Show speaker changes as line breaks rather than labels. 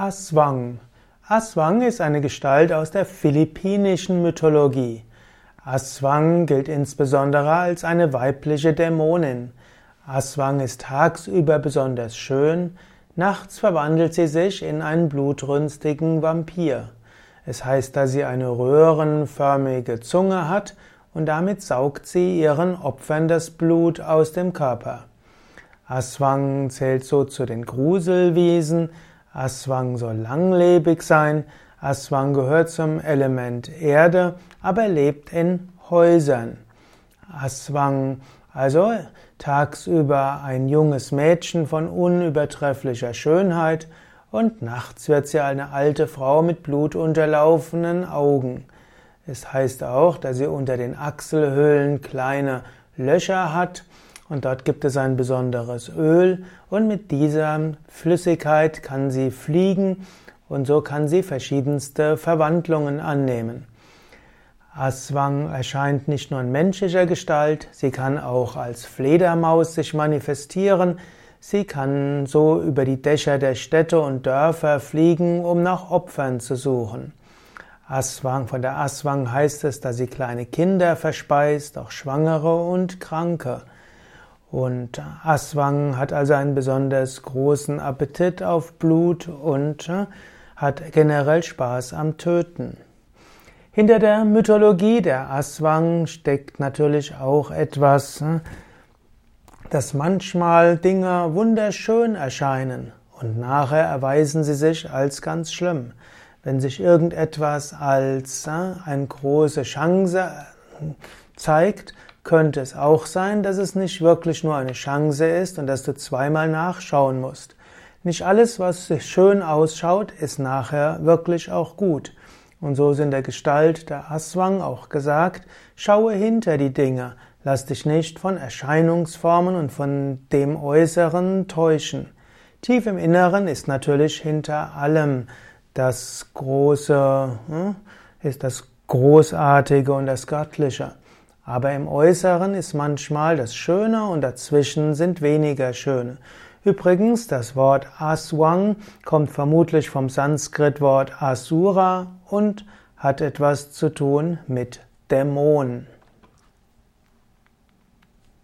Aswang. Aswang ist eine Gestalt aus der philippinischen Mythologie. Aswang gilt insbesondere als eine weibliche Dämonin. Aswang ist tagsüber besonders schön, nachts verwandelt sie sich in einen blutrünstigen Vampir. Es heißt, dass sie eine röhrenförmige Zunge hat und damit saugt sie ihren Opfern das Blut aus dem Körper. Aswang zählt so zu den Gruselwesen, Aswang soll langlebig sein. Aswang gehört zum Element Erde, aber lebt in Häusern. Aswang, also tagsüber ein junges Mädchen von unübertrefflicher Schönheit und nachts wird sie eine alte Frau mit blutunterlaufenen Augen. Es heißt auch, dass sie unter den Achselhöhlen kleine Löcher hat und dort gibt es ein besonderes Öl und mit dieser Flüssigkeit kann sie fliegen und so kann sie verschiedenste Verwandlungen annehmen. Aswang erscheint nicht nur in menschlicher Gestalt, sie kann auch als Fledermaus sich manifestieren, sie kann so über die Dächer der Städte und Dörfer fliegen, um nach Opfern zu suchen. Aswang, von der Aswang heißt es, dass sie kleine Kinder verspeist, auch Schwangere und Kranke. Und Aswang hat also einen besonders großen Appetit auf Blut und äh, hat generell Spaß am Töten. Hinter der Mythologie der Aswang steckt natürlich auch etwas, äh, dass manchmal Dinge wunderschön erscheinen und nachher erweisen sie sich als ganz schlimm. Wenn sich irgendetwas als äh, eine große Chance zeigt, könnte es auch sein, dass es nicht wirklich nur eine Chance ist und dass du zweimal nachschauen musst. Nicht alles, was schön ausschaut, ist nachher wirklich auch gut. Und so ist in der Gestalt der Aswang auch gesagt, schaue hinter die Dinge, lass dich nicht von Erscheinungsformen und von dem Äußeren täuschen. Tief im Inneren ist natürlich hinter allem das Große, hm, ist das Großartige und das Göttliche. Aber im Äußeren ist manchmal das Schöne und dazwischen sind weniger Schöne. Übrigens, das Wort Aswang kommt vermutlich vom Sanskritwort Asura und hat etwas zu tun mit Dämon.